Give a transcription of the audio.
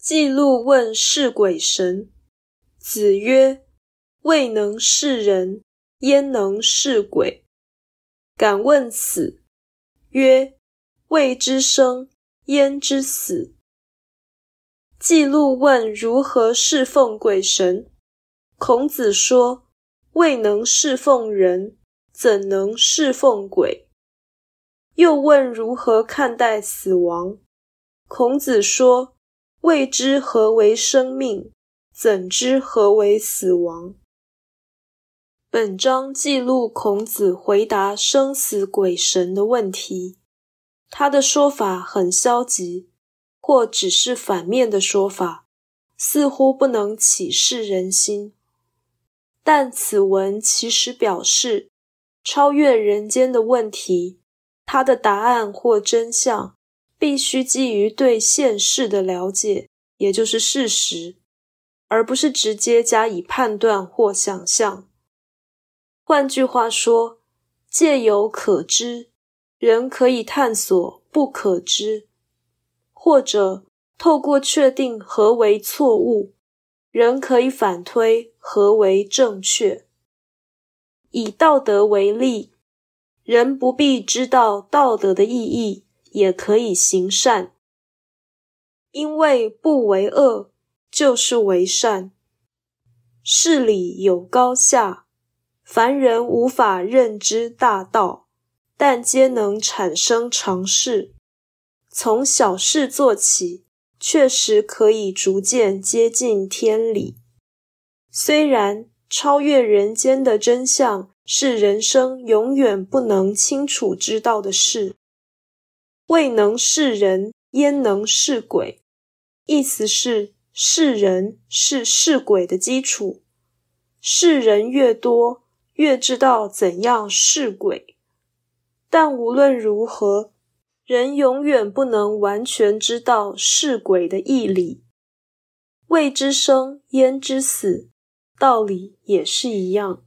记录问是鬼神。子曰：“未能是人，焉能是鬼？”敢问死。曰：“未知生，焉知死？”记录问如何侍奉鬼神。孔子说：“未能侍奉人，怎能侍奉鬼？”又问如何看待死亡。孔子说：“未知何为生命，怎知何为死亡？”本章记录孔子回答生死鬼神的问题。他的说法很消极，或只是反面的说法，似乎不能启示人心。但此文其实表示，超越人间的问题，它的答案或真相，必须基于对现世的了解，也就是事实，而不是直接加以判断或想象。换句话说，借由可知，人可以探索不可知；或者透过确定何为错误。人可以反推何为正确。以道德为例，人不必知道道德的意义，也可以行善，因为不为恶就是为善。事理有高下，凡人无法认知大道，但皆能产生常识。从小事做起。确实可以逐渐接近天理。虽然超越人间的真相是人生永远不能清楚知道的事，未能是人，焉能是鬼？意思是是人是是鬼的基础，是人越多，越知道怎样是鬼。但无论如何。人永远不能完全知道是鬼的义理，未知生焉知死，道理也是一样。